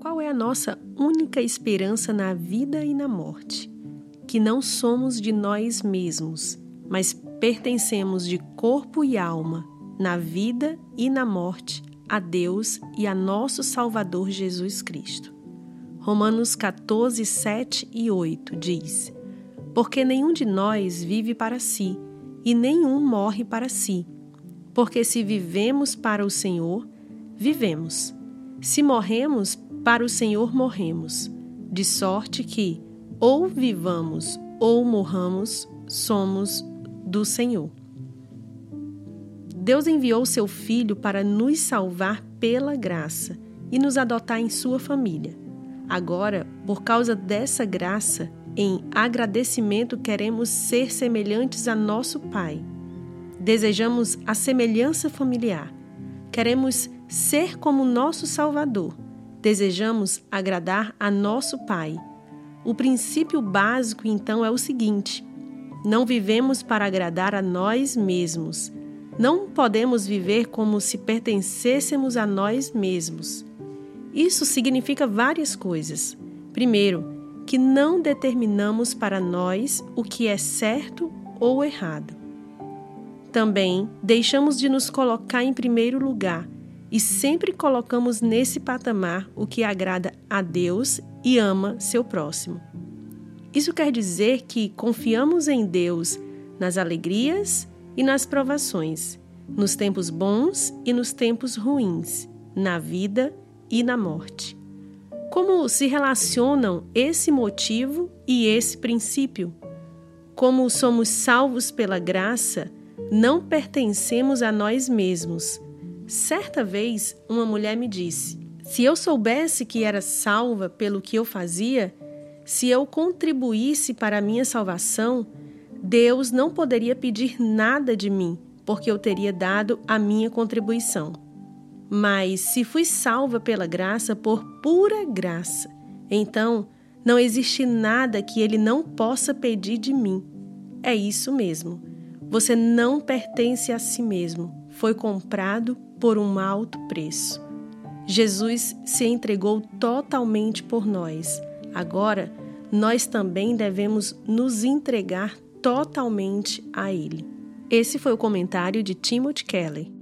qual é a nossa única esperança na vida e na morte? Que não somos de nós mesmos, mas pertencemos de corpo e alma, na vida e na morte, a Deus e a nosso Salvador Jesus Cristo. Romanos 14, 7 e 8 diz: Porque nenhum de nós vive para si, e nenhum morre para si. Porque se vivemos para o Senhor, vivemos. Se morremos, para o Senhor morremos. De sorte que, ou vivamos ou morramos, somos do Senhor. Deus enviou seu Filho para nos salvar pela graça e nos adotar em sua família. Agora, por causa dessa graça, em agradecimento queremos ser semelhantes a nosso Pai. Desejamos a semelhança familiar. Queremos ser como nosso Salvador. Desejamos agradar a nosso Pai. O princípio básico, então, é o seguinte: não vivemos para agradar a nós mesmos. Não podemos viver como se pertencêssemos a nós mesmos. Isso significa várias coisas. Primeiro, que não determinamos para nós o que é certo ou errado. Também deixamos de nos colocar em primeiro lugar e sempre colocamos nesse patamar o que agrada a Deus e ama seu próximo. Isso quer dizer que confiamos em Deus nas alegrias e nas provações, nos tempos bons e nos tempos ruins, na vida e na morte. Como se relacionam esse motivo e esse princípio? Como somos salvos pela graça, não pertencemos a nós mesmos. Certa vez, uma mulher me disse: se eu soubesse que era salva pelo que eu fazia, se eu contribuísse para a minha salvação, Deus não poderia pedir nada de mim, porque eu teria dado a minha contribuição. Mas se fui salva pela graça, por pura graça, então não existe nada que Ele não possa pedir de mim. É isso mesmo. Você não pertence a si mesmo. Foi comprado por um alto preço. Jesus se entregou totalmente por nós. Agora, nós também devemos nos entregar totalmente a Ele. Esse foi o comentário de Timothy Kelly.